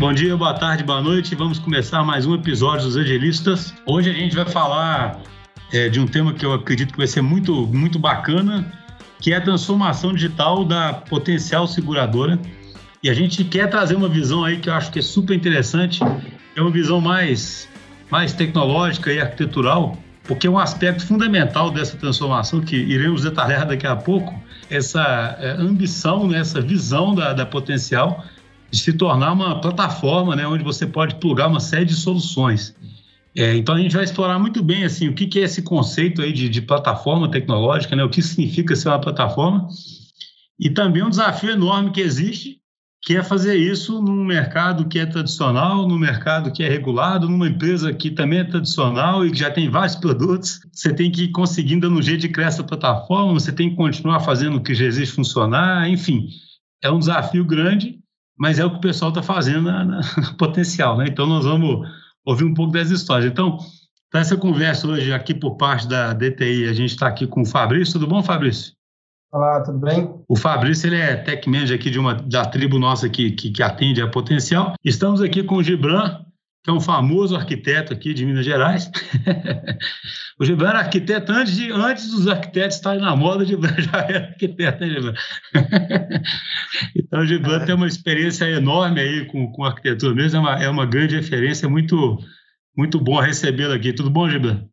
Bom dia, boa tarde, boa noite. Vamos começar mais um episódio dos Angelistas. Hoje a gente vai falar é, de um tema que eu acredito que vai ser muito, muito bacana, que é a transformação digital da potencial seguradora. E a gente quer trazer uma visão aí que eu acho que é super interessante, é uma visão mais, mais tecnológica e arquitetural, porque é um aspecto fundamental dessa transformação que iremos detalhar daqui a pouco, essa é, ambição, né, essa visão da, da potencial de se tornar uma plataforma né, onde você pode plugar uma série de soluções. É, então a gente vai explorar muito bem assim o que, que é esse conceito aí de, de, plataforma tecnológica, né, o que significa ser uma plataforma e também um desafio enorme que existe, que é fazer isso num mercado que é tradicional, num mercado que é regulado, numa empresa que também é tradicional e que já tem vários produtos. Você tem que ir conseguindo no jeito de criar essa plataforma, você tem que continuar fazendo o que já existe funcionar, enfim, é um desafio grande mas é o que o pessoal está fazendo na, na, potencial, né? Então nós vamos ouvir um pouco das histórias. Então, para essa conversa hoje aqui por parte da DTI, a gente está aqui com o Fabrício. Tudo bom, Fabrício? Olá, tudo bem? O Fabrício ele é tech manager aqui de uma da tribo nossa que, que, que atende a potencial. Estamos aqui com o Gibran, que é um famoso arquiteto aqui de Minas Gerais. o Gibran era arquiteto antes, de, antes dos arquitetos estarem na moda, o Gibran já era arquiteto, né, Gibran? então, o Gibran é. tem uma experiência enorme aí com, com arquitetura mesmo, é uma, é uma grande referência, muito, muito bom recebê-lo aqui. Tudo bom, Gibran?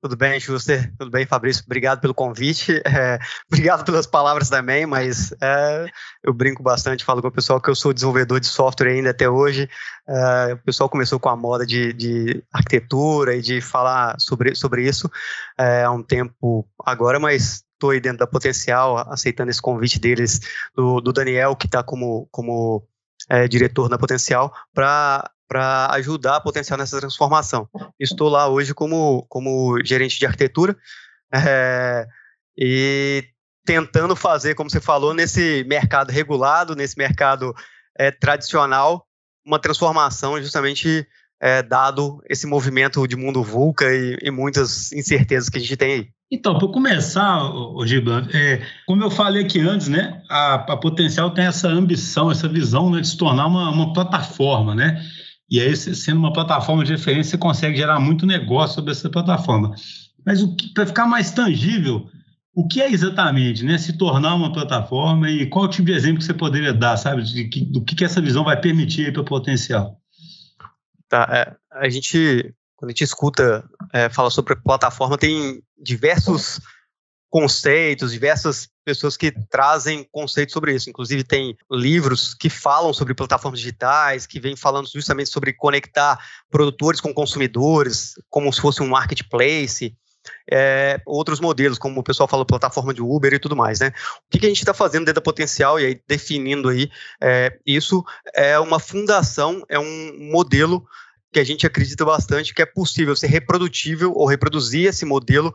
Tudo bem, Schuster? Tudo bem, Fabrício? Obrigado pelo convite. É, obrigado pelas palavras também, mas é, eu brinco bastante, falo com o pessoal que eu sou desenvolvedor de software ainda até hoje. É, o pessoal começou com a moda de, de, arquitetura e de falar sobre, sobre isso é, há um tempo agora, mas estou aí dentro da Potencial, aceitando esse convite deles, do, do Daniel, que está como, como é, diretor na Potencial, para para ajudar a potenciar nessa transformação. Estou lá hoje como, como gerente de arquitetura é, e tentando fazer, como você falou, nesse mercado regulado, nesse mercado é, tradicional, uma transformação justamente é, dado esse movimento de mundo VUCA e, e, muitas incertezas que a gente tem aí. Então, para começar, o Gibran, é, como eu falei aqui antes, né, a, a Potencial tem essa ambição, essa visão né, de se tornar uma, uma plataforma, né? E aí, sendo uma plataforma de referência, você consegue gerar muito negócio sobre essa plataforma. Mas para ficar mais tangível, o que é exatamente né, se tornar uma plataforma e qual tipo de exemplo que você poderia dar, sabe, de do que, que essa visão vai permitir para o potencial? Tá, é, a gente, quando a gente escuta é, falar sobre plataforma, tem diversos conceitos, diversas pessoas que trazem conceitos sobre isso. Inclusive, tem livros que falam sobre plataformas digitais, que vêm falando justamente sobre conectar produtores com consumidores, como se fosse um marketplace. É, outros modelos, como o pessoal falou, plataforma de Uber e tudo mais, né? O que, que a gente está fazendo dentro da potencial e aí definindo aí é, isso é uma fundação, é um modelo que a gente acredita bastante que é possível ser reprodutível ou reproduzir esse modelo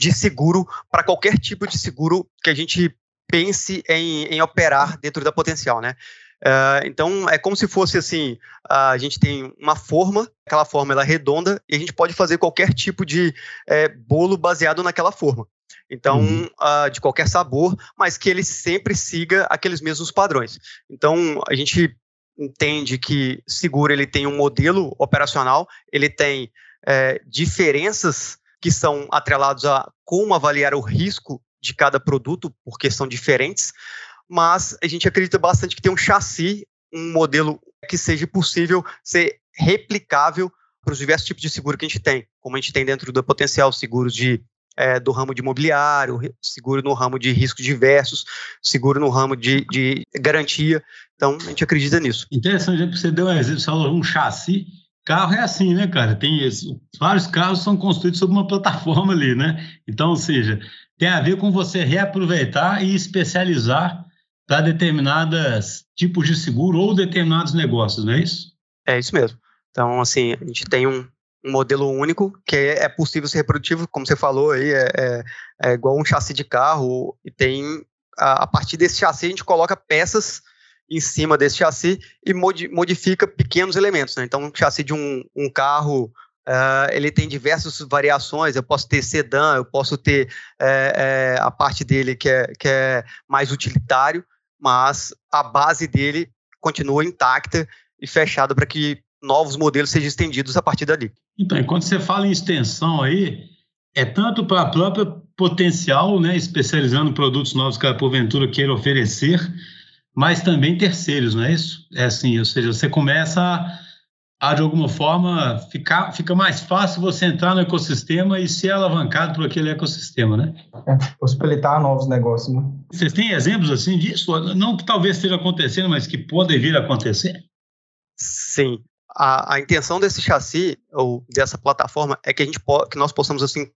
de seguro para qualquer tipo de seguro que a gente pense em, em operar dentro da potencial, né? Uh, então é como se fosse assim, a gente tem uma forma, aquela forma ela é redonda e a gente pode fazer qualquer tipo de é, bolo baseado naquela forma. Então, uhum. uh, de qualquer sabor, mas que ele sempre siga aqueles mesmos padrões. Então, a gente entende que seguro ele tem um modelo operacional, ele tem é, diferenças que são atrelados a como avaliar o risco de cada produto, porque são diferentes, mas a gente acredita bastante que tem um chassi, um modelo que seja possível ser replicável para os diversos tipos de seguro que a gente tem, como a gente tem dentro do potencial seguros de é, do ramo de imobiliário, seguro no ramo de riscos diversos, seguro no ramo de, de garantia. Então, a gente acredita nisso. Interessante, você deu um exemplo, você falou um chassi, Carro é assim, né, cara? Tem esse, vários carros são construídos sobre uma plataforma ali, né? Então, ou seja, tem a ver com você reaproveitar e especializar para determinados tipos de seguro ou determinados negócios, não é isso? É isso mesmo. Então, assim, a gente tem um, um modelo único que é, é possível ser reprodutivo, como você falou aí, é, é, é igual um chassi de carro e tem a, a partir desse chassi a gente coloca peças em cima desse chassi e modifica pequenos elementos. Né? Então, um chassi de um, um carro, uh, ele tem diversas variações. Eu posso ter sedã, eu posso ter é, é, a parte dele que é, que é mais utilitário, mas a base dele continua intacta e fechado para que novos modelos sejam estendidos a partir dali. Então, enquanto você fala em extensão aí, é tanto para a própria potencial, né, especializando produtos novos que a porventura queira oferecer, mas também terceiros, não é isso? É assim, ou seja, você começa a, a de alguma forma, ficar, fica mais fácil você entrar no ecossistema e ser alavancado por aquele ecossistema, né? É, possibilitar novos negócios, né? Vocês têm exemplos assim disso? Não que talvez esteja acontecendo, mas que podem vir a acontecer? Sim. A, a intenção desse chassi, ou dessa plataforma, é que, a gente que nós possamos, assim,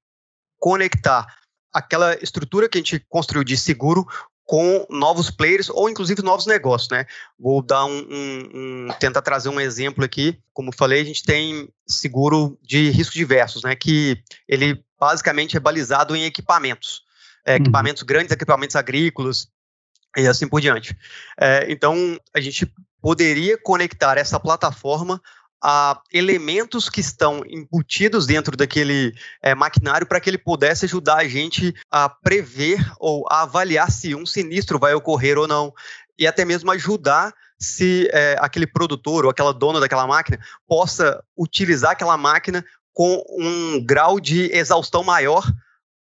conectar aquela estrutura que a gente construiu de seguro com novos players ou inclusive novos negócios, né? Vou dar um, um, um, tentar trazer um exemplo aqui. Como falei, a gente tem seguro de riscos diversos, né? Que ele basicamente é balizado em equipamentos, é, uhum. equipamentos grandes, equipamentos agrícolas e assim por diante. É, então a gente poderia conectar essa plataforma a elementos que estão embutidos dentro daquele é, maquinário para que ele pudesse ajudar a gente a prever ou a avaliar se um sinistro vai ocorrer ou não. E até mesmo ajudar se é, aquele produtor ou aquela dona daquela máquina possa utilizar aquela máquina com um grau de exaustão maior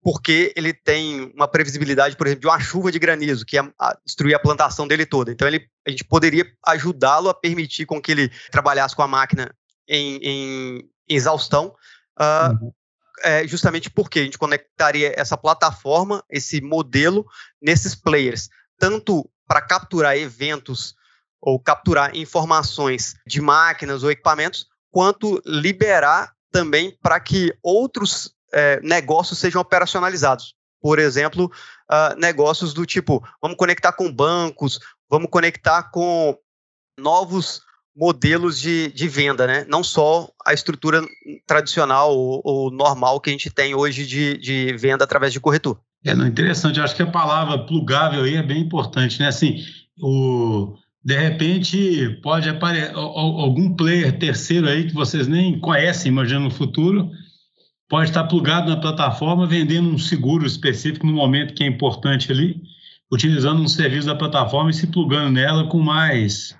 porque ele tem uma previsibilidade, por exemplo, de uma chuva de granizo, que ia destruir a plantação dele toda. Então, ele, a gente poderia ajudá-lo a permitir com que ele trabalhasse com a máquina em, em exaustão, uh, uhum. é, justamente porque a gente conectaria essa plataforma, esse modelo, nesses players, tanto para capturar eventos ou capturar informações de máquinas ou equipamentos, quanto liberar também para que outros é, negócios sejam operacionalizados. Por exemplo, uh, negócios do tipo, vamos conectar com bancos, vamos conectar com novos modelos de, de venda, né? Não só a estrutura tradicional ou, ou normal que a gente tem hoje de, de venda através de corretor. É interessante. Acho que a palavra plugável aí é bem importante, né? Assim, o de repente pode aparecer algum player terceiro aí que vocês nem conhecem, imagina no futuro, pode estar plugado na plataforma vendendo um seguro específico no momento que é importante ali, utilizando um serviço da plataforma e se plugando nela com mais,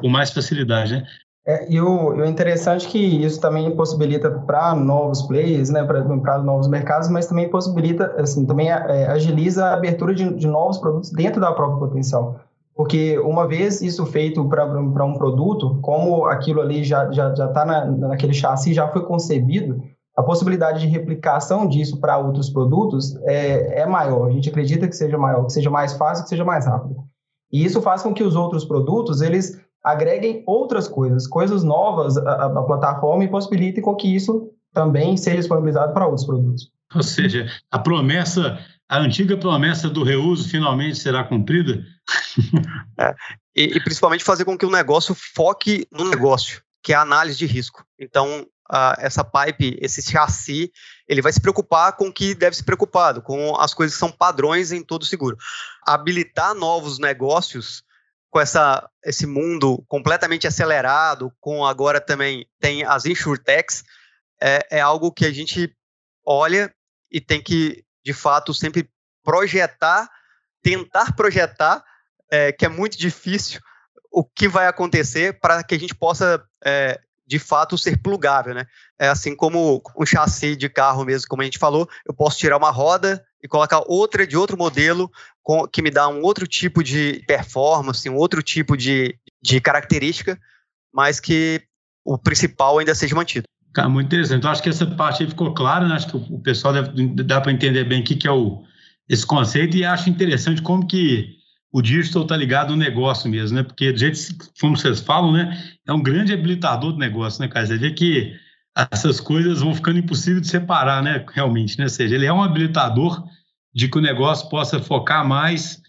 com mais facilidade, né? É, e o, o interessante é que isso também possibilita para novos players, né, para novos mercados, mas também possibilita, assim, também é, agiliza a abertura de, de novos produtos dentro da própria potencial. Porque uma vez isso feito para um produto, como aquilo ali já está já, já tá na, naquele chassi, já foi concebido, a possibilidade de replicação disso para outros produtos é, é maior. A gente acredita que seja maior, que seja mais fácil, que seja mais rápido. E isso faz com que os outros produtos eles agreguem outras coisas, coisas novas à, à plataforma e possibilitem com que isso também seja disponibilizado para outros produtos. Ou seja, a promessa, a antiga promessa do reuso finalmente será cumprida? É, e, e principalmente fazer com que o negócio foque no negócio, que é a análise de risco. Então, essa pipe, esse chassi, ele vai se preocupar com o que deve ser preocupado, com as coisas que são padrões em todo seguro. Habilitar novos negócios com essa, esse mundo completamente acelerado, com agora também tem as insurtechs, é, é algo que a gente olha e tem que, de fato, sempre projetar, tentar projetar, é, que é muito difícil, o que vai acontecer para que a gente possa é, de fato ser plugável, né? É assim como um chassi de carro mesmo, como a gente falou, eu posso tirar uma roda e colocar outra de outro modelo com, que me dá um outro tipo de performance, um outro tipo de, de característica, mas que o principal ainda seja mantido. Cara, muito interessante. Então, acho que essa parte aí ficou clara, né? Acho que o pessoal deve, dá para entender bem o que, que é o, esse conceito e acho interessante como que o digital está ligado ao negócio mesmo, né? Porque do jeito como vocês falam, né? É um grande habilitador do negócio, né, cara? Você vê que essas coisas vão ficando impossível de separar, né? Realmente, né? Ou seja, ele é um habilitador de que o negócio possa focar mais,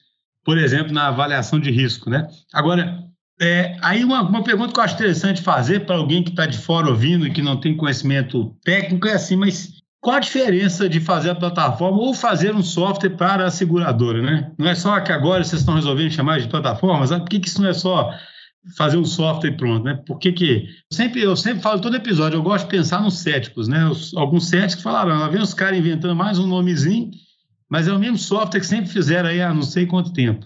por exemplo, na avaliação de risco, né? Agora, é, aí uma, uma pergunta que eu acho interessante fazer para alguém que está de fora ouvindo e que não tem conhecimento técnico é assim, mas qual a diferença de fazer a plataforma ou fazer um software para a seguradora, né? Não é só que agora vocês estão resolvendo chamar de plataformas, por que, que isso não é só fazer um software pronto, né? Por que que... Sempre, eu sempre falo todo episódio, eu gosto de pensar nos céticos, né? Os, alguns céticos falaram, lá vem os caras inventando mais um nomezinho, mas é o mesmo software que sempre fizeram aí há não sei quanto tempo.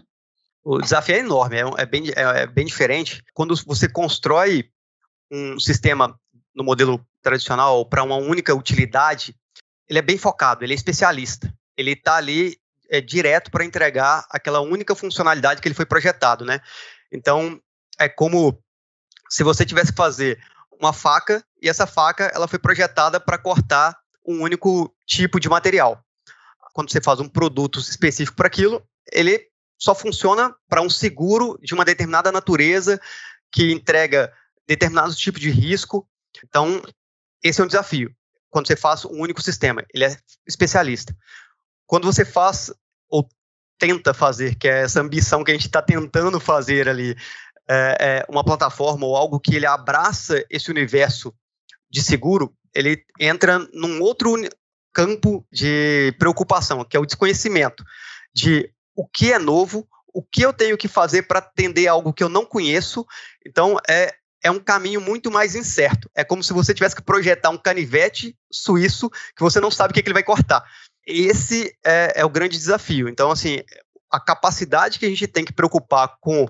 O desafio é enorme, é, é bem, é, é bem diferente. Quando você constrói um sistema no modelo tradicional para uma única utilidade, ele é bem focado, ele é especialista. Ele está ali é, direto para entregar aquela única funcionalidade que ele foi projetado, né? Então, é como se você tivesse que fazer uma faca e essa faca ela foi projetada para cortar um único tipo de material. Quando você faz um produto específico para aquilo, ele só funciona para um seguro de uma determinada natureza que entrega determinados tipos de risco. Então, esse é um desafio. Quando você faz um único sistema, ele é especialista. Quando você faz ou tenta fazer, que é essa ambição que a gente está tentando fazer ali, é, é uma plataforma ou algo que ele abraça esse universo de seguro, ele entra num outro campo de preocupação, que é o desconhecimento de o que é novo, o que eu tenho que fazer para atender algo que eu não conheço. Então, é, é um caminho muito mais incerto. É como se você tivesse que projetar um canivete suíço que você não sabe o que, é que ele vai cortar. Esse é, é o grande desafio. Então, assim, a capacidade que a gente tem que preocupar com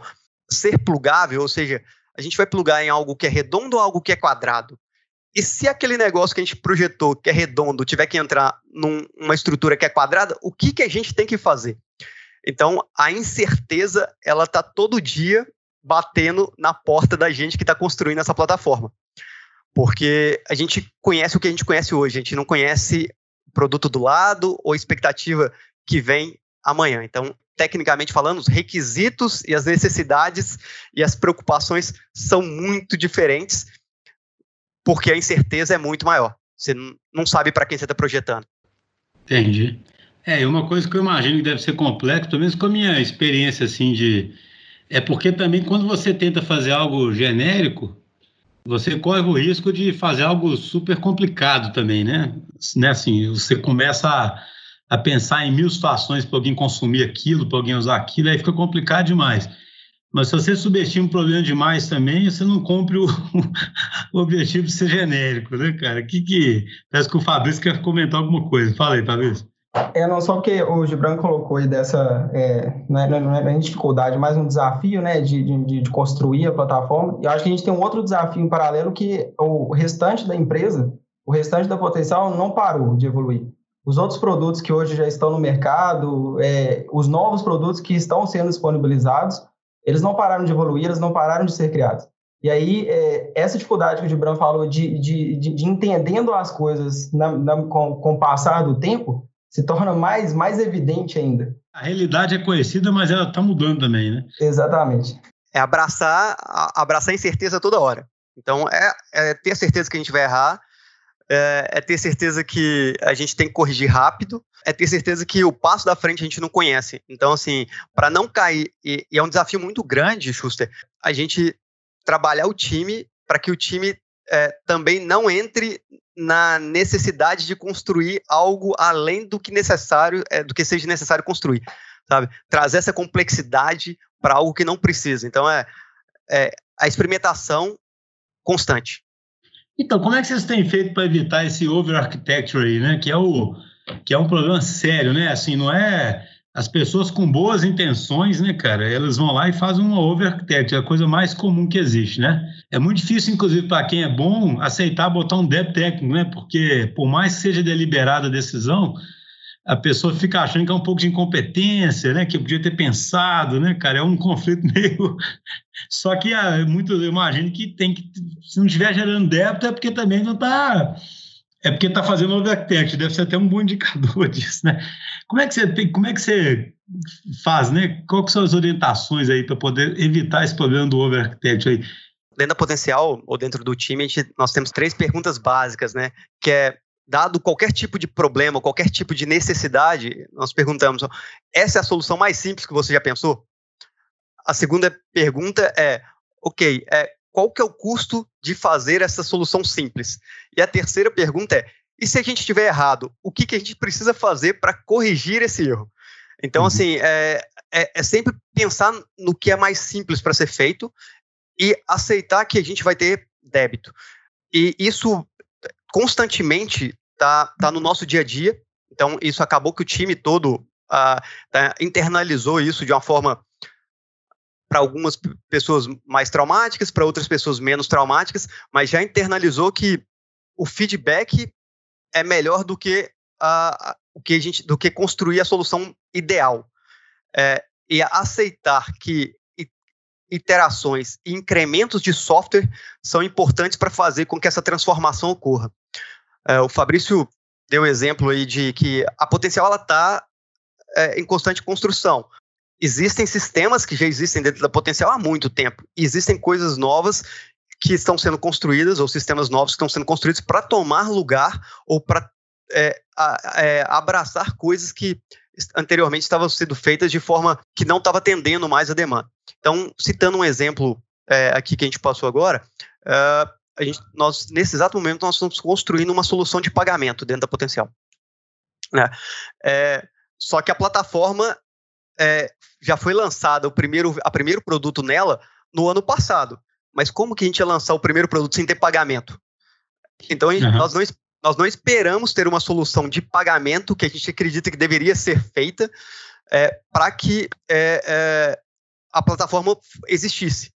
ser plugável, ou seja, a gente vai plugar em algo que é redondo ou algo que é quadrado. E se aquele negócio que a gente projetou, que é redondo, tiver que entrar numa estrutura que é quadrada, o que, que a gente tem que fazer? Então, a incerteza, ela está todo dia batendo na porta da gente que está construindo essa plataforma. Porque a gente conhece o que a gente conhece hoje, a gente não conhece o produto do lado ou expectativa que vem amanhã. Então, tecnicamente falando, os requisitos e as necessidades e as preocupações são muito diferentes, porque a incerteza é muito maior. Você não sabe para quem você está projetando. Entendi. É, uma coisa que eu imagino que deve ser complexo, pelo menos com a minha experiência assim de. É porque também quando você tenta fazer algo genérico, você corre o risco de fazer algo super complicado também, né? né? Assim, você começa a, a pensar em mil situações para alguém consumir aquilo, para alguém usar aquilo, aí fica complicado demais. Mas se você subestima o problema demais também, você não cumpre o, o objetivo de ser genérico, né, cara? Que que parece que o Fabrício quer comentar alguma coisa. Fala aí, Fabrício. É, não só porque o Gibran colocou aí dessa, é, não, é, não é dificuldade, mas um desafio, né, de, de, de, construir a plataforma. E eu acho que a gente tem um outro desafio em paralelo que o restante da empresa, o restante da potencial não parou de evoluir. Os outros produtos que hoje já estão no mercado, é, os novos produtos que estão sendo disponibilizados, eles não pararam de evoluir, eles não pararam de ser criados. E aí, é, essa dificuldade que o Gibran falou de, de, de, de entendendo as coisas na, na, com, com o passar do tempo, se torna mais, mais evidente ainda. A realidade é conhecida, mas ela está mudando também, né? Exatamente. É abraçar, abraçar a incerteza toda hora. Então, é, é ter certeza que a gente vai errar, é, é, ter certeza que a gente tem que corrigir rápido, é ter certeza que o passo da frente a gente não conhece. Então, assim, para não cair, e, e, é um desafio muito grande, Schuster, a gente trabalhar o time para que o time é, também não entre na necessidade de construir algo além do que necessário, é, do que seja necessário construir, sabe? Trazer essa complexidade para algo que não precisa. Então é, é, a experimentação constante. Então, como é que vocês têm feito para evitar esse over architecture aí, né? Que é o que é um problema sério, né? Assim, não é as pessoas com boas intenções, né, cara, elas vão lá e fazem uma overarchitecture, é a coisa mais comum que existe, né? É muito difícil, inclusive, para quem é bom, aceitar botar um débito técnico, né? Porque, por mais que seja deliberada a decisão, a pessoa fica achando que é um pouco de incompetência, né? Que podia ter pensado, né, cara? É um conflito meio. Só que ah, muito, eu imagino que tem que. Se não estiver gerando débito, é porque também não está é porque está fazendo overtech, deve ser até um bom indicador disso, né? Como é que você tem, como é que você faz, né? Quais são as orientações aí para poder evitar esse problema do overtech aí? Dentro da potencial ou dentro do time, gente, nós temos três perguntas básicas, né? Que é dado qualquer tipo de problema, qualquer tipo de necessidade, nós perguntamos: essa é a solução mais simples que você já pensou? A segunda pergunta é: ok, é, qual que é o custo de fazer essa solução simples? E a terceira pergunta é, e se a gente estiver errado, o que, que a gente precisa fazer para corrigir esse erro? Então, uhum. assim, é, é, é, sempre pensar no que é mais simples para ser feito e aceitar que a gente vai ter débito. E isso constantemente está tá no nosso dia a dia. Então, isso acabou que o time todo uh, internalizou isso de uma forma para algumas pessoas mais traumáticas, para outras pessoas menos traumáticas, mas já internalizou que o feedback é melhor do que a, o que a gente, do que construir a solução ideal. É, e aceitar que iterações e incrementos de software são importantes para fazer com que essa transformação ocorra. É, o Fabrício deu exemplo aí de que a potencial está é, em constante construção. Existem sistemas que já existem dentro da potencial há muito tempo. Existem coisas novas que estão sendo construídas, ou sistemas novos que estão sendo construídos para tomar lugar ou para é, é, abraçar coisas que anteriormente estavam sendo feitas de forma que não estava atendendo mais a demanda. Então, citando um exemplo é, aqui que a gente passou agora, uh, a gente, nós, nesse exato momento, nós estamos construindo uma solução de pagamento dentro da Potencial. Né? É, só que a plataforma é, já foi lançada, o primeiro, a primeiro produto nela, no ano passado. Mas como que a gente ia lançar o primeiro produto sem ter pagamento? Então, uhum. nós, não, nós não esperamos ter uma solução de pagamento que a gente acredita que deveria ser feita é, para que é, é, a plataforma existisse.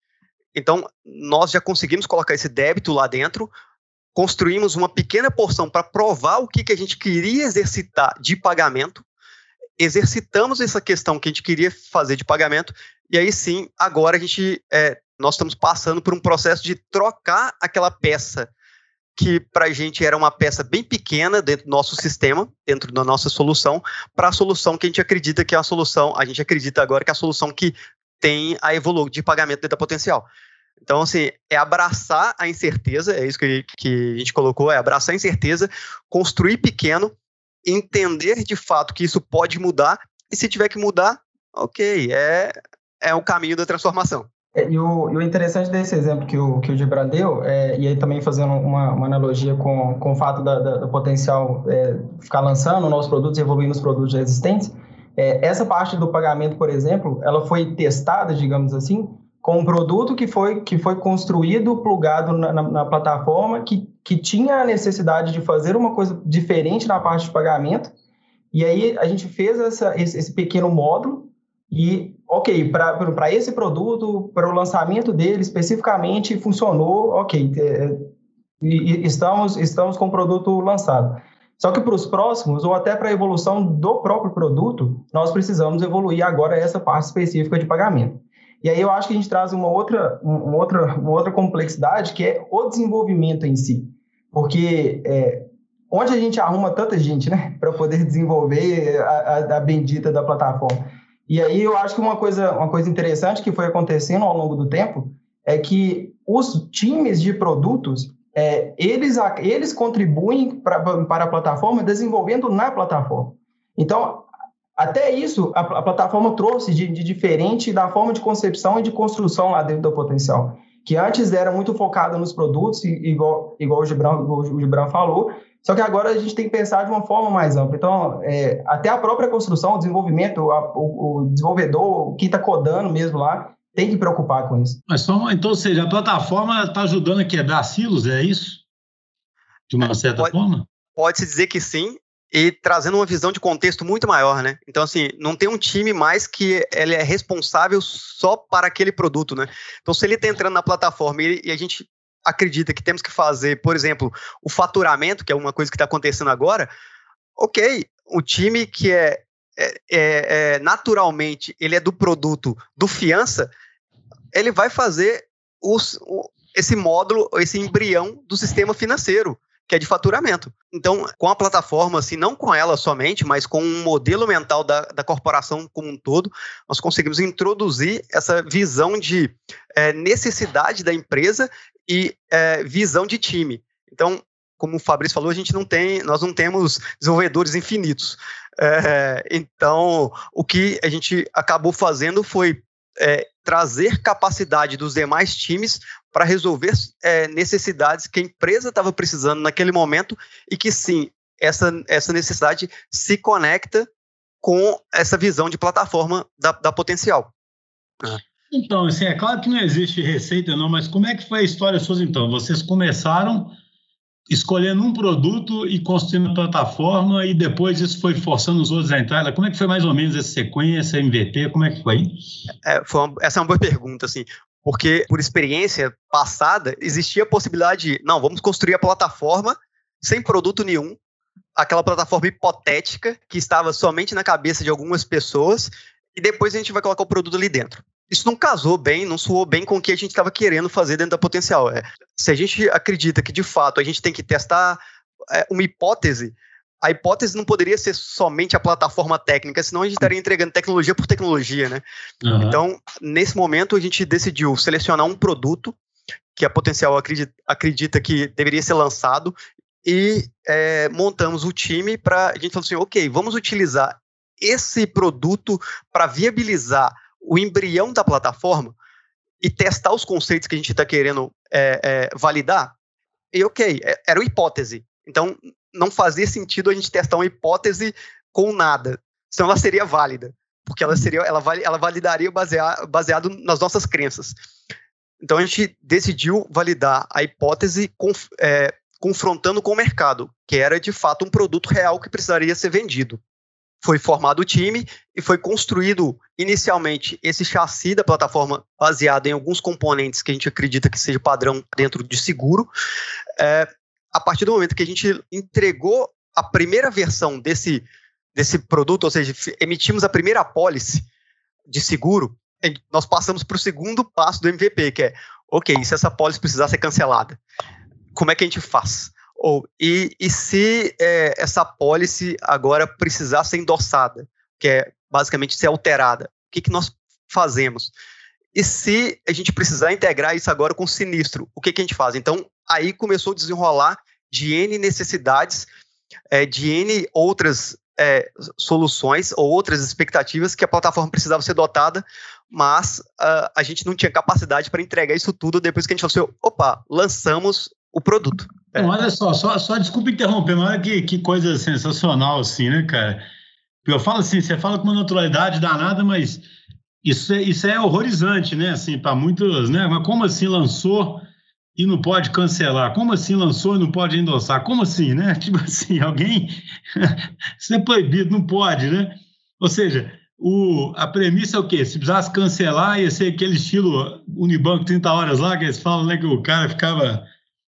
Então, nós já conseguimos colocar esse débito lá dentro, construímos uma pequena porção para provar o que, que a gente queria exercitar de pagamento, exercitamos essa questão que a gente queria fazer de pagamento, e aí sim, agora a gente, é, nós estamos passando por um processo de trocar aquela peça que para a gente era uma peça bem pequena dentro do nosso sistema, dentro da nossa solução, para a solução que a gente acredita que é a solução, a gente acredita agora que é a solução que tem a evolução de pagamento dentro da potencial. Então, assim, é abraçar a incerteza, é isso que, que a gente colocou, é abraçar a incerteza, construir pequeno, entender de fato que isso pode mudar, e se tiver que mudar, ok, é, é o caminho da transformação. É, e, o, e o interessante desse exemplo que o, que o Gibran deu, é, e aí também fazendo uma, uma analogia com, com o fato da, da, do potencial é, ficar lançando novos produtos evoluindo os produtos já existentes, é, essa parte do pagamento, por exemplo, ela foi testada, digamos assim, com um produto que foi, que foi construído, plugado na, na, na plataforma, que, que tinha a necessidade de fazer uma coisa diferente na parte de pagamento, e aí a gente fez essa, esse, esse pequeno módulo e, ok, para esse produto, para o lançamento dele especificamente, funcionou, ok, é, estamos, estamos com o produto lançado. Só que para os próximos, ou até para a evolução do próprio produto, nós precisamos evoluir agora essa parte específica de pagamento. E aí eu acho que a gente traz uma outra, uma outra, uma outra complexidade, que é o desenvolvimento em si. Porque é, onde a gente arruma tanta gente né, para poder desenvolver a, a, a bendita da plataforma? E aí eu acho que uma coisa, uma coisa interessante que foi acontecendo ao longo do tempo é que os times de produtos, é, eles, eles contribuem pra, para a plataforma desenvolvendo na plataforma. Então, até isso a, a plataforma trouxe de, de, diferente da forma de concepção e de construção lá dentro do potencial. Que antes era muito focada nos produtos, igual, igual o Gibran, o Gibran falou, só que agora a gente tem que pensar de uma forma mais ampla. Então, é, até a própria construção, o desenvolvimento, a, o, o, desenvolvedor, quem está codando mesmo lá, tem que preocupar com isso. Mas só, então, ou seja, a plataforma está ajudando a quebrar silos, é isso? De uma certa pode, forma? Pode-se dizer que sim, e trazendo uma visão de contexto muito maior, né? Então, assim, não tem um time mais que ele é responsável só para aquele produto, né? Então, se ele está entrando na plataforma e, e a gente acredita que temos que fazer, por exemplo, o faturamento, que é uma coisa que está acontecendo agora, ok, o time que é, é, é, é, naturalmente ele é do produto do fiança, ele vai fazer os, o, esse módulo, esse embrião do sistema financeiro que é de faturamento. Então, com a plataforma, assim, não com ela somente, mas com um modelo mental da, da corporação como um todo, nós conseguimos introduzir essa visão de é, necessidade da empresa e é, visão de time. Então, como o Fabrício falou, a gente não tem, nós não temos desenvolvedores infinitos. É, então, o que a gente acabou fazendo foi é, trazer capacidade dos demais times para resolver é, necessidades que a empresa estava precisando naquele momento e que sim, essa, essa necessidade se conecta com essa visão de plataforma da, da potencial. Ah. Então, assim, é claro que não existe receita, não, mas como é que foi a história suas, então? Vocês começaram escolhendo um produto e construindo a plataforma e depois isso foi forçando os outros a entrar? Como é que foi mais ou menos essa sequência, MVP, como é que foi? É, foi uma, essa é uma boa pergunta, assim, porque por experiência passada existia a possibilidade de, não, vamos construir a plataforma sem produto nenhum, aquela plataforma hipotética que estava somente na cabeça de algumas pessoas e depois a gente vai colocar o produto ali dentro. Isso não casou bem, não soou bem com o que a gente estava querendo fazer dentro da potencial. É, se a gente acredita que de fato a gente tem que testar é, uma hipótese, a hipótese não poderia ser somente a plataforma técnica, senão a gente estaria entregando tecnologia por tecnologia, né? Uhum. Então, nesse momento, a gente decidiu selecionar um produto que a potencial acredita, acredita que deveria ser lançado e é, montamos o time para a gente falar assim, ok, vamos utilizar esse produto para viabilizar o embrião da plataforma e testar os conceitos que a gente está querendo é, é, validar. E ok, é, era uma hipótese. Então, não fazia sentido a gente testar uma hipótese com nada, senão ela seria válida, porque ela seria, ela, ela validaria baseado, baseado nas nossas crenças. Então a gente decidiu validar a hipótese é, confrontando com o mercado, que era de fato um produto real que precisaria ser vendido. Foi formado o time e foi construído inicialmente esse chassi da plataforma baseado em alguns componentes que a gente acredita que seja padrão dentro de seguro. É, a partir do momento que a gente entregou a primeira versão desse, desse produto, ou seja, emitimos a primeira apólice de seguro, nós passamos para o segundo passo do MVP, que é, ok, se essa apólice precisar ser cancelada, como é que a gente faz? Ou, e, e se é, essa apólice agora precisar ser endossada, que é basicamente ser alterada, o que, que nós fazemos? E se a gente precisar integrar isso agora com sinistro, o que, que a gente faz? Então, aí começou a desenrolar de N necessidades, é, de N outras é, soluções ou outras expectativas que a plataforma precisava ser dotada, mas uh, a gente não tinha capacidade para entregar isso tudo depois que a gente falou assim, opa, lançamos o produto. É. olha só, só, só desculpa interromper, mas olha que, que coisa sensacional, assim, né, cara? Eu falo assim, você fala com uma naturalidade danada, mas isso é, isso é horrorizante, né? Assim, para muitos, né? Mas como assim lançou e não pode cancelar? Como assim lançou e não pode endossar? Como assim, né? Tipo assim, alguém. isso é proibido, não pode, né? Ou seja, o, a premissa é o quê? Se precisasse cancelar, ia ser aquele estilo Unibanco 30 horas lá, que eles falam, né? Que o cara ficava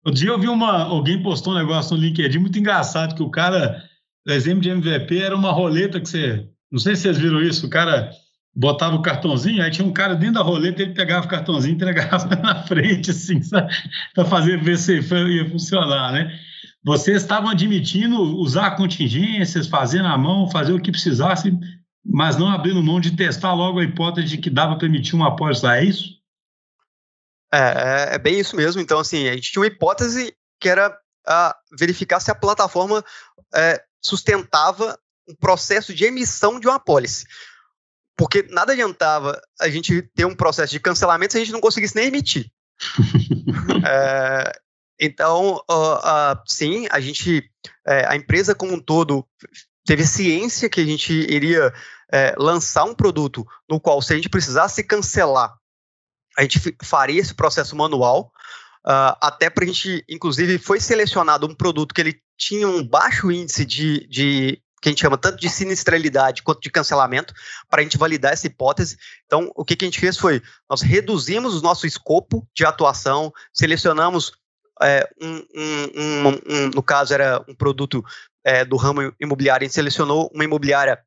Outro dia eu vi uma, alguém postou um negócio no LinkedIn muito engraçado, que o cara, o exemplo de MVP era uma roleta que você, não sei se vocês viram isso, o cara botava o cartãozinho, aí tinha um cara dentro da roleta, ele pegava o cartãozinho e entregava na frente, assim, para fazer ver se ia funcionar, né? Vocês estavam admitindo usar contingências, fazer na mão, fazer o que precisasse, mas não abrindo mão de testar logo a hipótese de que dava para emitir uma apólice lá, é isso? É, é, é, bem isso mesmo. Então, assim, a gente tinha uma hipótese que era a verificar se a plataforma é, sustentava um processo de emissão de uma apólice. Porque nada adiantava a gente ter um processo de cancelamento se a gente não conseguisse nem emitir. é, então, uh, uh, sim, a gente, é, a empresa como um todo teve ciência que a gente iria é, lançar um produto no qual, se a gente precisasse cancelar a gente faria esse processo manual, uh, até para a gente, inclusive, foi selecionado um produto que ele tinha um baixo índice de, de que a gente chama tanto de sinistralidade quanto de cancelamento, para a gente validar essa hipótese. Então, o que, que a gente fez foi, nós reduzimos o nosso escopo de atuação, selecionamos é, um, um, um, no caso era um produto é, do ramo imobiliário, a gente selecionou uma imobiliária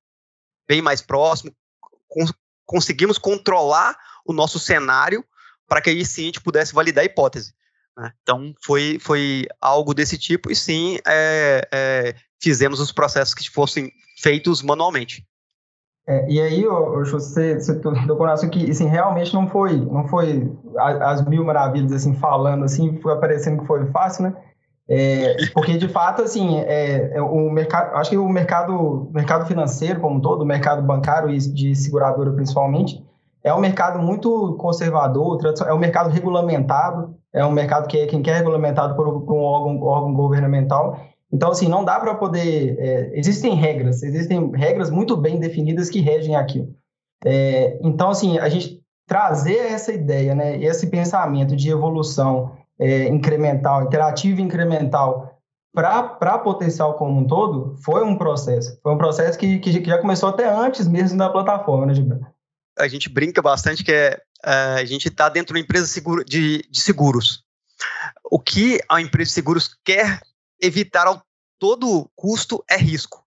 bem mais próximo, conseguimos controlar o nosso cenário para que aí sim a gente pudesse validar a hipótese. Né? Então, foi, foi algo desse tipo e sim, é, é, fizemos os processos que fossem feitos manualmente. É, e aí, ô, você, você tocou no que assim, realmente não foi, não foi as mil maravilhas, assim, falando, assim, foi aparecendo que foi fácil, né? É, porque, de fato, assim, é, é, o mercado, acho que o mercado, mercado financeiro como um todo, o mercado bancário e de seguradora principalmente, é um mercado muito conservador, é um mercado regulamentado, é um mercado que é quem quer regulamentado por, por um órgão, órgão governamental. Então, assim, não dá para poder. É, existem regras, existem regras muito bem definidas que regem aquilo. É, então, assim, a gente trazer essa ideia, né, esse pensamento de evolução é, incremental, interativa incremental para potencial como um todo, foi um processo. Foi um processo que, que já começou até antes mesmo da plataforma, né, Gilberto? A gente brinca bastante que é, é a gente está dentro de uma empresa de, de seguros. O que a empresa de seguros quer evitar ao todo custo é risco.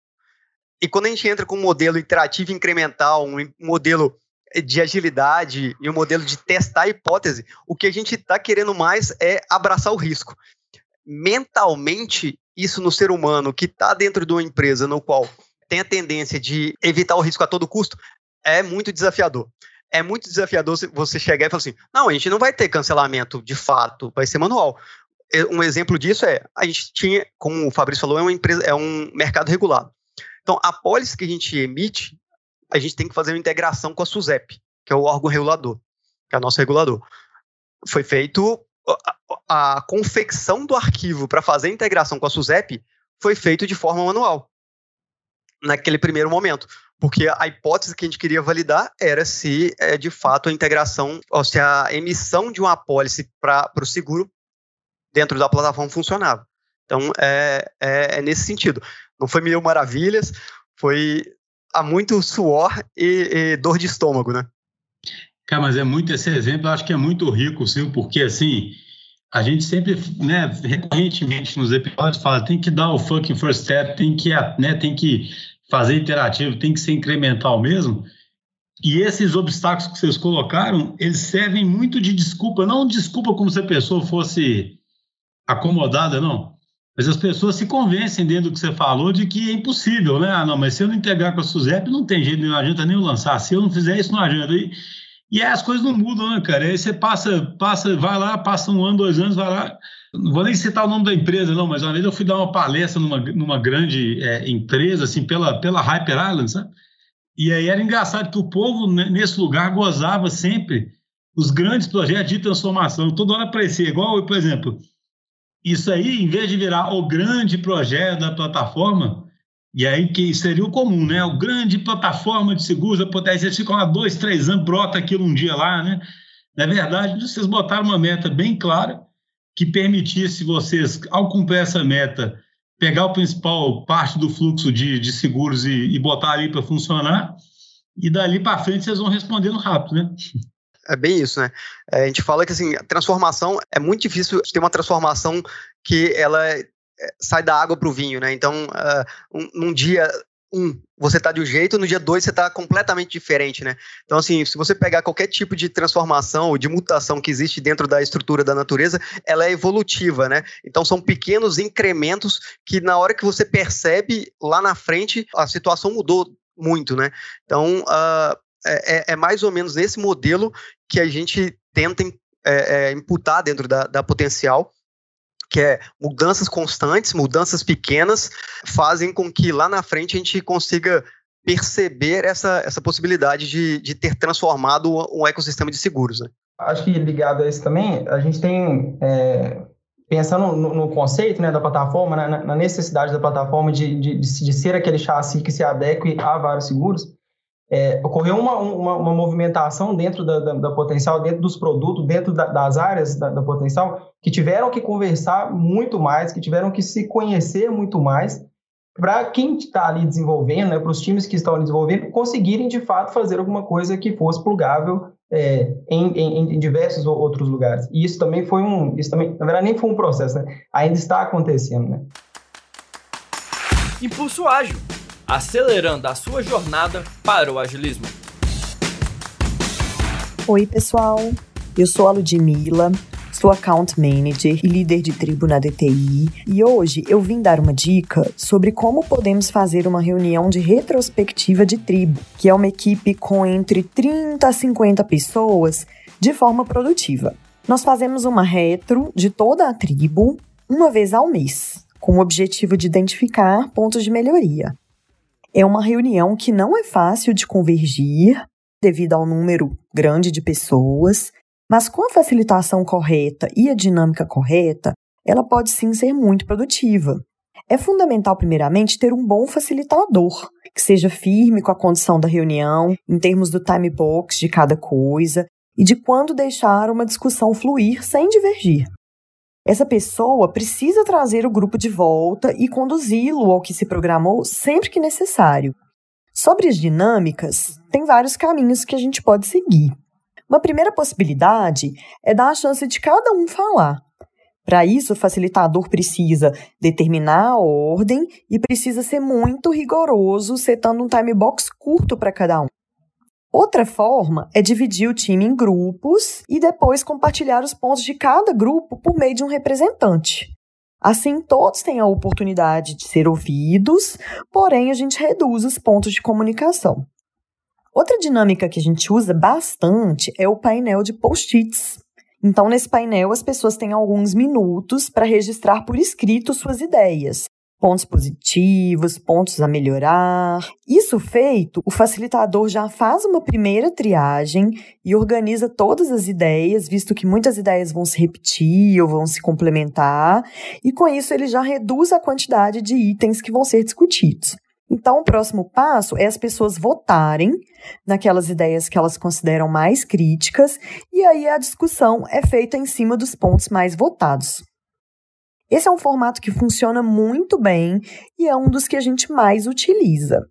E quando a gente entra com um modelo interativo incremental, um modelo de agilidade e um modelo de testar a hipótese, o que a gente está querendo mais é abraçar o risco. Mentalmente, isso no ser humano que está dentro de uma empresa no qual tem a tendência de evitar o risco a todo custo, é muito desafiador. É muito desafiador você chegar e falar assim: não, a gente não vai ter cancelamento de fato, vai ser manual. Um exemplo disso é, a gente tinha, como o Fabrício falou, é uma empresa, é um mercado regulado. Então, a pólice que a gente emite, a gente tem que fazer uma integração com a SUSEP, que é o órgão regulador, que é o nosso regulador. Foi feito a, a confecção do arquivo para fazer a integração com a SUSEP foi feito de forma manual naquele primeiro momento, porque a hipótese que a gente queria validar era se é, de fato a integração, ou se a emissão de uma apólice para o seguro dentro da plataforma funcionava. Então é, é, é, nesse sentido. Não foi mil maravilhas, foi há muito suor e, e, dor de estômago, né? Cara, mas é muito esse exemplo, eu acho que é muito rico, sim, porque assim a gente sempre, né, recorrentemente nos episódios fala, tem que dar o fucking first step, tem que, né, tem que fazer interativo, tem que ser incremental mesmo. E esses obstáculos que vocês colocaram, eles servem muito de desculpa, não desculpa como se a pessoa fosse acomodada, não. Mas as pessoas se convencem dentro do que você falou de que é impossível, né? Ah, não, mas se eu não integrar com a SUSEP, não tem jeito, não adianta nem lançar. Se eu não fizer isso, não adianta. E, e aí as coisas não mudam, né, cara? Aí você passa, passa, vai lá, passa um ano, dois anos, vai lá. Não vou nem citar o nome da empresa, não, mas uma vez eu fui dar uma palestra numa, numa grande é, empresa, assim, pela, pela Hyper Island, sabe? E aí era engraçado que o povo nesse lugar gozava sempre os grandes projetos de transformação. Toda hora aparecia, igual, por exemplo, isso aí, em vez de virar o grande projeto da plataforma, e aí que seria o comum, né? O grande plataforma de seguros da potência, eles ficam há dois, três anos, brota aquilo um dia lá, né? Na verdade, vocês botaram uma meta bem clara que permitisse vocês, ao cumprir essa meta, pegar o principal parte do fluxo de, de seguros e, e botar ali para funcionar, e dali para frente vocês vão respondendo rápido, né? É bem isso, né? É, a gente fala que assim, transformação é muito difícil ter uma transformação que ela é, sai da água para o vinho, né? Então, uh, um, dia um, você está de um jeito, no dia dois você está completamente diferente, né? Então, assim, se você pegar qualquer tipo de transformação ou de mutação que existe dentro da estrutura da natureza, ela é evolutiva, né? Então, são pequenos incrementos que na hora que você percebe lá na frente, a situação mudou muito, né? Então, uh, é, é, mais ou menos nesse modelo que a gente tenta é, é, imputar dentro da, da potencial que é mudanças constantes, mudanças pequenas, fazem com que lá na frente a gente consiga perceber essa, essa possibilidade de, de ter transformado um ecossistema de seguros. Né? Acho que ligado a isso também, a gente tem, é, pensando no, no, conceito né, da plataforma, na, na, necessidade da plataforma de, de, de, ser aquele chassi que se adeque a vários seguros, é, ocorreu uma, uma, uma, movimentação dentro da, da, da, potencial, dentro dos produtos, dentro da, das áreas da, da, potencial, que tiveram que conversar muito mais, que tiveram que se conhecer muito mais, para quem está ali desenvolvendo, né, para os times que estão ali desenvolvendo, conseguirem de fato fazer alguma coisa que fosse plugável é, em, em, em, diversos outros lugares. E isso também foi um, isso também, na verdade nem foi um processo, né? ainda está acontecendo. Né? Impulso ágil acelerando a sua jornada para o agilismo. Oi, pessoal. Eu sou a Ludmilla, sou account manager e líder de tribo na DTI, e hoje eu vim dar uma dica sobre como podemos fazer uma reunião de retrospectiva de tribo, que é uma equipe com entre 30 a 50 pessoas, de forma produtiva. Nós fazemos uma retro de toda a tribo uma vez ao mês, com o objetivo de identificar pontos de melhoria. É uma reunião que não é fácil de convergir devido ao número grande de pessoas, mas com a facilitação correta e a dinâmica correta, ela pode sim ser muito produtiva. É fundamental, primeiramente, ter um bom facilitador, que seja firme com a condição da reunião, em termos do time box de cada coisa e de quando deixar uma discussão fluir sem divergir. Essa pessoa precisa trazer o grupo de volta e conduzi-lo ao que se programou sempre que necessário. Sobre as dinâmicas, tem vários caminhos que a gente pode seguir. Uma primeira possibilidade é dar a chance de cada um falar. Para isso, o facilitador precisa determinar a ordem e precisa ser muito rigoroso, setando um time box curto para cada um. Outra forma é dividir o time em grupos e depois compartilhar os pontos de cada grupo por meio de um representante. Assim, todos têm a oportunidade de ser ouvidos, porém, a gente reduz os pontos de comunicação. Outra dinâmica que a gente usa bastante é o painel de post-its. Então, nesse painel, as pessoas têm alguns minutos para registrar por escrito suas ideias, pontos positivos, pontos a melhorar. Isso feito, o facilitador já faz uma primeira triagem e organiza todas as ideias, visto que muitas ideias vão se repetir ou vão se complementar, e com isso ele já reduz a quantidade de itens que vão ser discutidos. Então, o próximo passo é as pessoas votarem naquelas ideias que elas consideram mais críticas, e aí a discussão é feita em cima dos pontos mais votados. Esse é um formato que funciona muito bem e é um dos que a gente mais utiliza.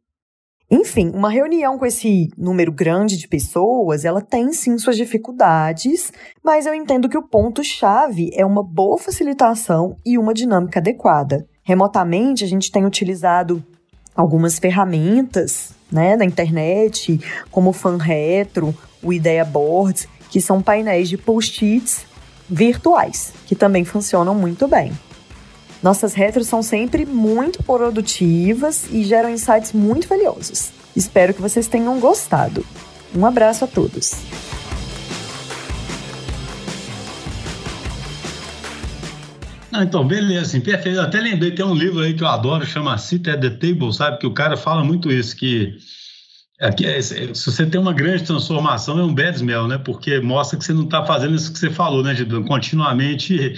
Enfim, uma reunião com esse número grande de pessoas, ela tem sim suas dificuldades, mas eu entendo que o ponto-chave é uma boa facilitação e uma dinâmica adequada. Remotamente, a gente tem utilizado algumas ferramentas né, da internet, como o FanRetro, o Ideia Boards, que são painéis de post-its virtuais, que também funcionam muito bem. Nossas retros são sempre muito produtivas e geram insights muito valiosos. Espero que vocês tenham gostado. Um abraço a todos. Ah, então, beleza, assim, perfeito. Eu até lembrei, tem um livro aí que eu adoro, chama Sit at the Table, sabe? Que o cara fala muito isso, que, é, é, se você tem uma grande transformação, é um bad smell, né? Porque mostra que você não está fazendo isso que você falou, né, Gidan? Continuamente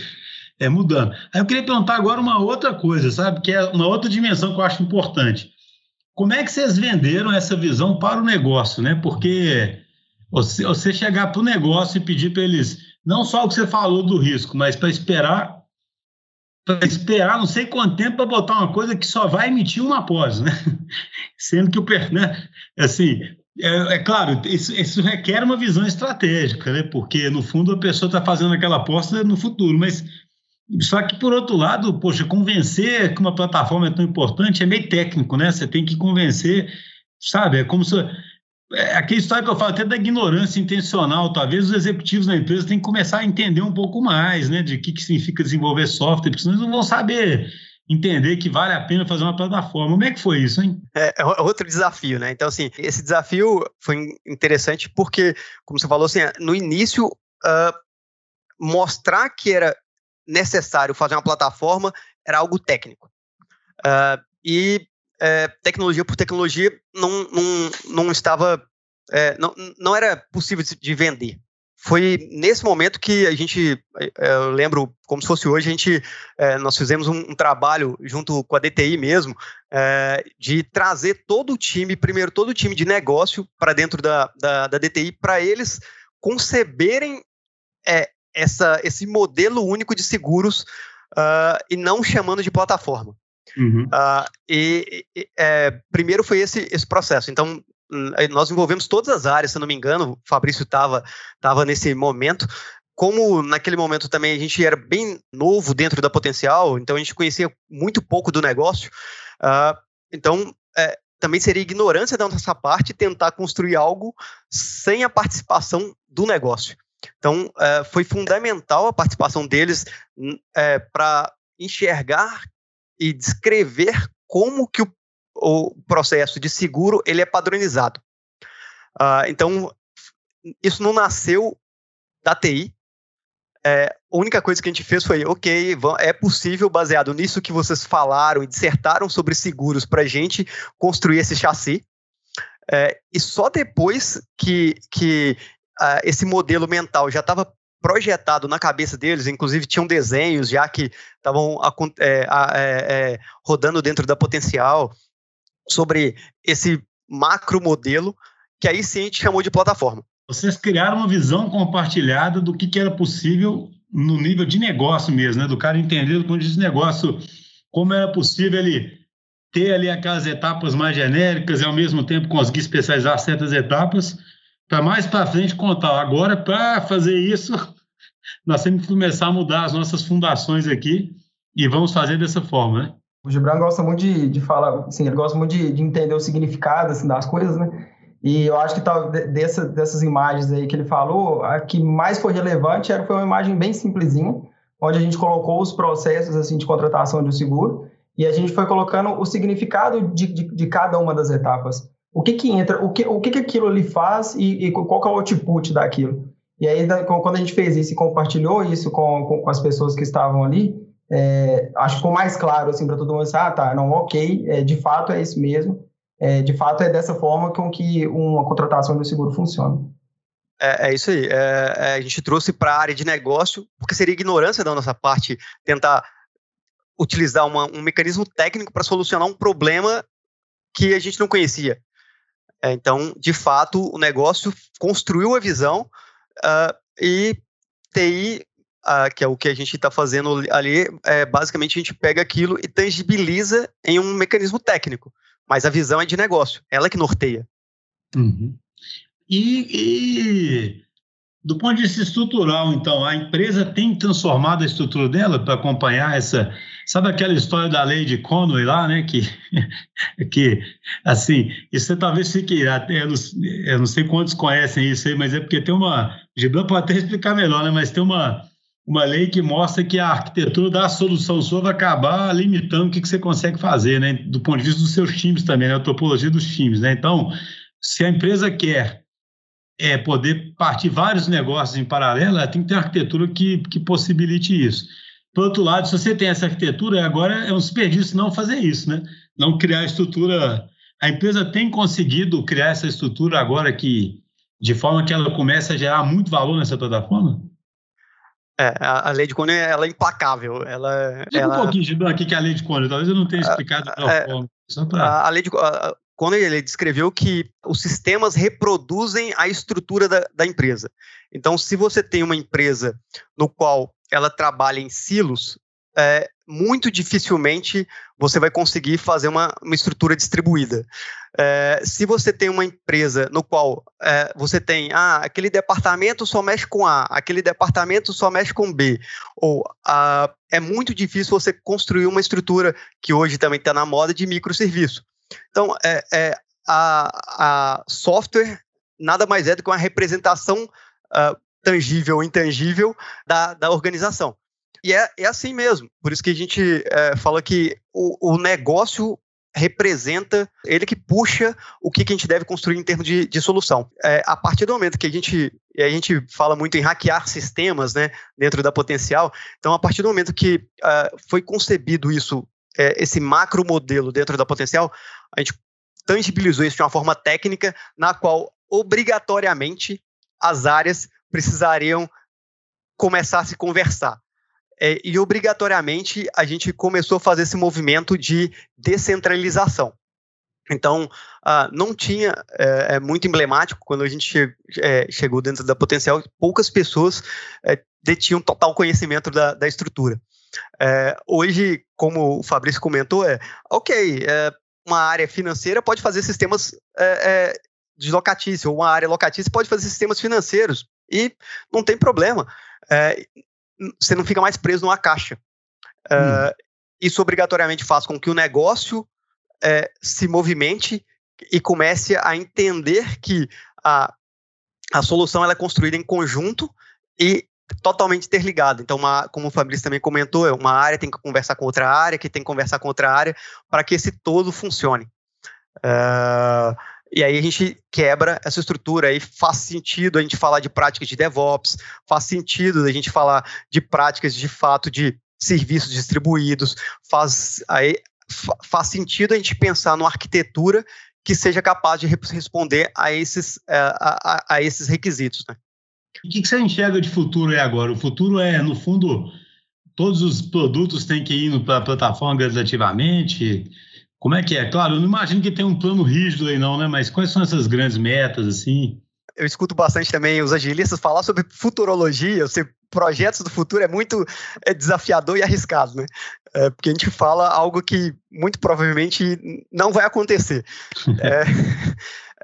é, mudando. Aí eu queria perguntar agora uma outra coisa, sabe? Que é uma outra dimensão que eu acho importante. Como é que vocês venderam essa visão para o negócio, né? Porque você, você chegar para o negócio e pedir para eles não só o que você falou do risco, mas para esperar para esperar não sei quanto tempo para botar uma coisa que só vai emitir uma pós, né? Sendo que o né? assim, é, é, claro, isso, isso, requer uma visão estratégica, né? Porque no fundo a pessoa está fazendo aquela aposta no futuro, mas só que, por outro lado, poxa, convencer que uma plataforma é tão importante é meio técnico, né? Você tem que convencer, sabe? É como se. É aquela história que eu falo até da ignorância intencional. Talvez os executivos da empresa tenham que começar a entender um pouco mais, né? De que, que significa desenvolver software, porque senão eles não vão saber entender que vale a pena fazer uma plataforma. Como é que foi isso, hein? É, é outro desafio, né? Então, assim, esse desafio foi interessante porque, como você falou, assim, no início, uh, mostrar que era necessário fazer uma plataforma era algo técnico. Uh, e é, tecnologia por tecnologia não, não, não estava. É, não, não era possível de vender. Foi nesse momento que a gente, é, eu lembro como se fosse hoje, a gente, é, nós fizemos um, um, trabalho junto com a DTI mesmo, é, de trazer todo o time, primeiro todo o time de negócio para dentro da, da, da DTI, para eles conceberem é, essa, esse modelo único de seguros uh, e não chamando de plataforma. Uhum. Uh, e, e é, primeiro foi esse, esse processo. Então, nós envolvemos todas as áreas, se não me engano, o Fabrício estava tava nesse momento. Como naquele momento também a gente era bem novo dentro da potencial, então a gente conhecia muito pouco do negócio. Uh, então, é, também seria ignorância da nossa parte tentar construir algo sem a participação do negócio. Então, é, foi fundamental a participação deles é, para enxergar e descrever como que o, o, processo de seguro ele é padronizado. Uh, então, isso não nasceu da TI. É, a única coisa que a gente fez foi, ok, é possível, baseado nisso que vocês falaram e dissertaram sobre seguros, para a gente construir esse chassi. É, e só depois que, que uh, esse modelo mental já estava projetado na cabeça deles, inclusive tinham desenhos já que estavam é, é, é, rodando dentro da potencial sobre esse macro modelo, que aí sim a gente chamou de plataforma. Vocês criaram uma visão compartilhada do que, que era possível no nível de negócio mesmo, né? Do cara entender do ponto negócio como era possível ele ter ali aquelas etapas mais genéricas e ao mesmo tempo conseguir especializar certas etapas para mais para frente contar. Agora, para fazer isso, nós temos que começar a mudar as nossas fundações aqui e vamos fazer dessa forma, né? O Gibran gosta muito de, de falar, assim, ele gosta muito de, de entender o significado assim, das coisas, né? E eu acho que tal, dessa, dessas imagens aí que ele falou, a que mais foi relevante era, foi uma imagem bem simplesinha, onde a gente colocou os processos assim, de contratação de um seguro e a gente foi colocando o significado de, de, de cada uma das etapas. O que que entra, o que, o que, que aquilo ali faz e, e qual que é o output daquilo. E aí, quando a gente fez isso e compartilhou isso com, com, com as pessoas que estavam ali, é, acho que ficou mais claro assim para todo mundo, assim, ah, tá, não, ok, é, de fato é isso mesmo, é, de fato é dessa forma com que uma contratação de seguro funciona. É, é isso aí, é, é, a gente trouxe para a área de negócio, porque seria ignorância da nossa parte tentar utilizar uma, um mecanismo técnico para solucionar um problema que a gente não conhecia. É, então, de fato, o negócio construiu a visão uh, e TI que é o que a gente está fazendo ali, é, basicamente a gente pega aquilo e tangibiliza em um mecanismo técnico. Mas a visão é de negócio, ela é que norteia. Uhum. E, e, do ponto de vista estrutural, então, a empresa tem transformado a estrutura dela para acompanhar essa. Sabe aquela história da lei de Conway lá, né? Que, que assim, isso talvez fique. Eu não, eu não sei quantos conhecem isso aí, mas é porque tem uma. Gibran pode até explicar melhor, né? Mas tem uma uma lei que mostra que a arquitetura da solução sua vai acabar limitando o que, que você consegue fazer, né? Do ponto de vista dos seus times também, né? A topologia dos times, né? Então, se a empresa quer é, poder partir vários negócios em paralelo, ela tem que ter uma arquitetura que, que possibilite isso. Por outro lado, se você tem essa arquitetura, agora é um desperdício não fazer isso, né? Não criar estrutura. A empresa tem conseguido criar essa estrutura agora que, de forma que ela comece a gerar muito valor nessa plataforma? É, a, a lei de Coney ela é implacável. Ela, Diga ela... um pouquinho, Gibran, aqui que é a lei de Coney. Talvez eu não tenha explicado é, forma. Pra... A, a, lei de a, Coney ele descreveu que os sistemas reproduzem a estrutura da, da empresa. Então, se você tem uma empresa no qual ela trabalha em silos, é, muito dificilmente você vai conseguir fazer uma, uma estrutura distribuída. É, se você tem uma empresa no qual é, você tem, ah, aquele departamento só mexe com A, aquele departamento só mexe com B, ou ah, é muito difícil você construir uma estrutura que hoje também está na moda de microserviço. Então, é, é, a, a software nada mais é do que uma representação uh, tangível ou intangível da, da organização. E é, é assim mesmo. Por isso que a gente é, fala que o, o negócio representa, ele que puxa o que, que a gente deve construir em termos de, de solução. É, a partir do momento que a gente, a gente fala muito em hackear sistemas né, dentro da potencial, então a partir do momento que uh, foi concebido isso, é, esse macro modelo dentro da potencial, a gente tangibilizou isso de uma forma técnica na qual obrigatoriamente as áreas precisariam começar a se conversar. É, e obrigatoriamente a gente começou a fazer esse movimento de descentralização. Então, uh, não tinha, é, é, muito emblemático, quando a gente che é, chegou dentro da Potencial, poucas pessoas é, detinham total conhecimento da, da estrutura. É, hoje, como o Fabrício comentou, é ok, é, uma área financeira pode fazer sistemas é, de locatício, ou uma área locatícia pode fazer sistemas financeiros, e não tem problema você não fica mais preso numa caixa. Hum. Uh, isso obrigatoriamente faz com que o negócio é, se movimente e comece a entender que a, a solução ela é construída em conjunto e totalmente interligada. Então, uma, como o Fabrício também comentou, é uma área tem que conversar com outra área, que tem que conversar com outra área, para que esse todo funcione. Uh, e aí a gente quebra essa estrutura. Aí faz sentido a gente falar de práticas de DevOps, faz sentido a gente falar de práticas de fato de serviços distribuídos, faz, aí, faz sentido a gente pensar numa arquitetura que seja capaz de responder a esses, é, a, a, a esses requisitos. Né? O que, que você enxerga de futuro aí agora? O futuro é, no fundo, todos os produtos têm que ir para a plataforma gradativamente? Como é que é? Claro, eu não imagino que tem um plano rígido aí não, né? Mas quais são essas grandes metas, assim? Eu escuto bastante também os agilistas falar sobre futurologia, você projetos do futuro é muito é, desafiador e arriscado, né? É, porque a gente fala algo que muito provavelmente não vai acontecer. é,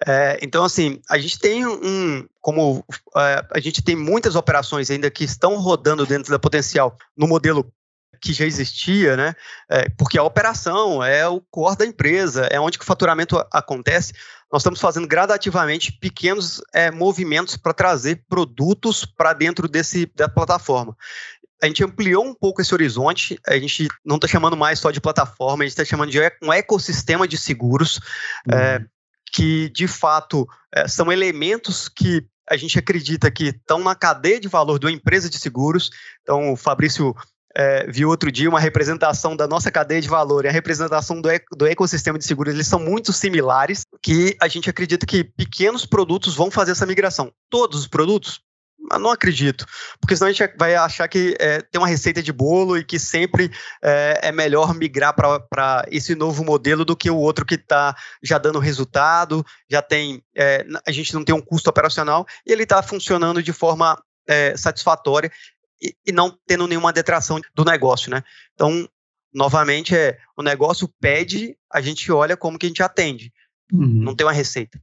é, então, assim, a gente tem um, como é, a gente tem muitas operações ainda que estão rodando dentro da potencial no modelo que já existia, né? É, porque a operação é o core da empresa, é onde que o faturamento acontece. Nós estamos fazendo gradativamente pequenos é, movimentos para trazer produtos para dentro desse, da plataforma. A gente ampliou um pouco esse horizonte, a gente não está chamando mais só de plataforma, a gente está chamando de um ecossistema de seguros, é, uhum. é, que de fato é, são elementos que a gente acredita que estão na cadeia de valor de uma empresa de seguros. Então, o Fabrício é, vi outro dia uma representação da nossa cadeia de valor e a representação do, do ecossistema de seguros, eles são muito similares, que a gente acredita que pequenos produtos vão fazer essa migração. Todos os produtos? Mas não acredito, porque senão a gente vai achar que é, tem uma receita de bolo e que sempre é, é melhor migrar para esse novo modelo do que o outro que está já dando resultado, já tem, é, a gente não tem um custo operacional e ele está funcionando de forma é, satisfatória e, e não tendo nenhuma detração do negócio, né? Então, novamente, é o negócio pede, a gente olha como que a gente atende. Uhum. Não tem uma receita.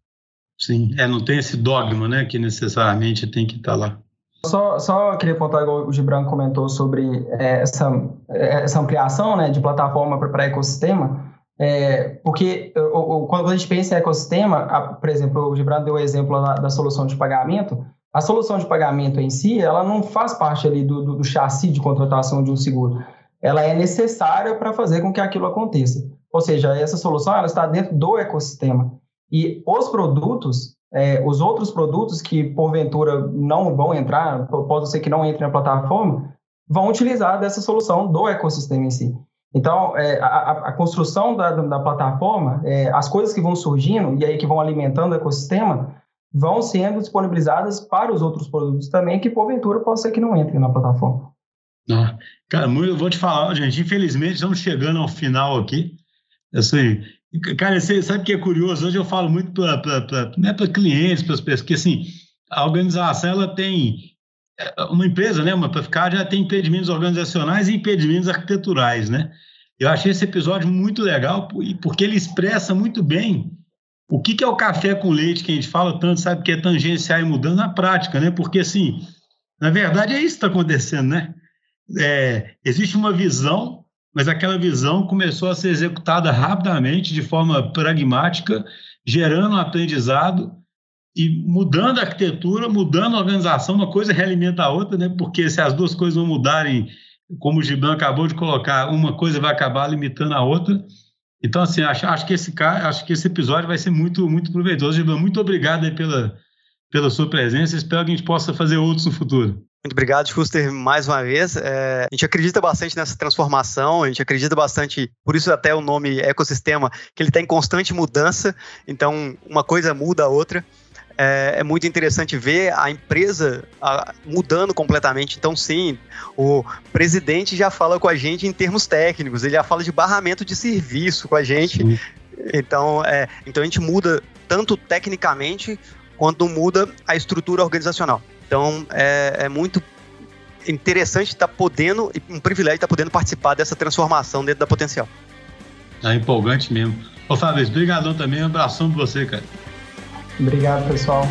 Sim, é, não tem esse dogma, né, que necessariamente tem que estar tá lá. Só, só queria apontar, igual o Gibran comentou sobre é, essa, é, essa ampliação né, de plataforma para ecossistema, é, porque o, o, quando a gente pensa em ecossistema, a, por exemplo, o Gibran deu o exemplo da, da solução de pagamento, a solução de pagamento em si, ela não faz parte ali do, do, do chassi de contratação de um seguro. Ela é necessária para fazer com que aquilo aconteça. Ou seja, essa solução ela está dentro do ecossistema. E os produtos, é, os outros produtos que porventura não vão entrar, pode ser que não entrem na plataforma, vão utilizar dessa solução do ecossistema em si. Então, é, a, a, construção da, da plataforma, é, as coisas que vão surgindo e aí que vão alimentando o ecossistema, vão sendo disponibilizadas para os outros produtos também, que porventura pode ser que não entrem na plataforma. Ah, cara, eu vou te falar, gente, infelizmente estamos chegando ao final aqui. Assim, cara, você sabe que é curioso? Hoje eu falo muito para né, clientes, para as pessoas, que assim, a organização ela tem é, uma empresa, né, uma ficar já tem impedimentos organizacionais e impedimentos arquiteturais, né? Eu achei esse episódio muito legal porque ele expressa muito bem o que, que é o café com leite que a gente fala tanto, sabe, que é tangenciar e mudando na prática, né? Porque, assim, na verdade é isso que está acontecendo, né? É, existe uma visão, mas aquela visão começou a ser executada rapidamente, de forma pragmática, gerando um aprendizado e mudando a arquitetura, mudando a organização, uma coisa realimenta a outra, né? Porque se as duas coisas não mudarem, como o Gibran acabou de colocar, uma coisa vai acabar limitando a outra. Então, assim, acho, acho, que esse, acho que esse episódio vai ser muito, muito proveitoso. Gilberto, muito obrigado pela, pela sua presença. Espero que a gente possa fazer outros no futuro. Muito obrigado, Schuster, mais uma vez. É, a gente acredita bastante nessa transformação, a gente acredita bastante, por isso até o nome ecossistema, que ele está em constante mudança, então uma coisa muda a outra é, é, muito interessante ver a empresa a, mudando completamente. Então, sim, o presidente já fala com a gente em termos técnicos, ele já fala de barramento de serviço com a gente. Então, é, então, a gente muda tanto tecnicamente quanto muda a estrutura organizacional. Então, é, é muito interessante estar tá podendo, um privilégio estar tá podendo participar dessa transformação dentro da potencial. É empolgante mesmo. Ô, Fabrício, brigadão também, um abração pra você, cara. Obrigado, pessoal.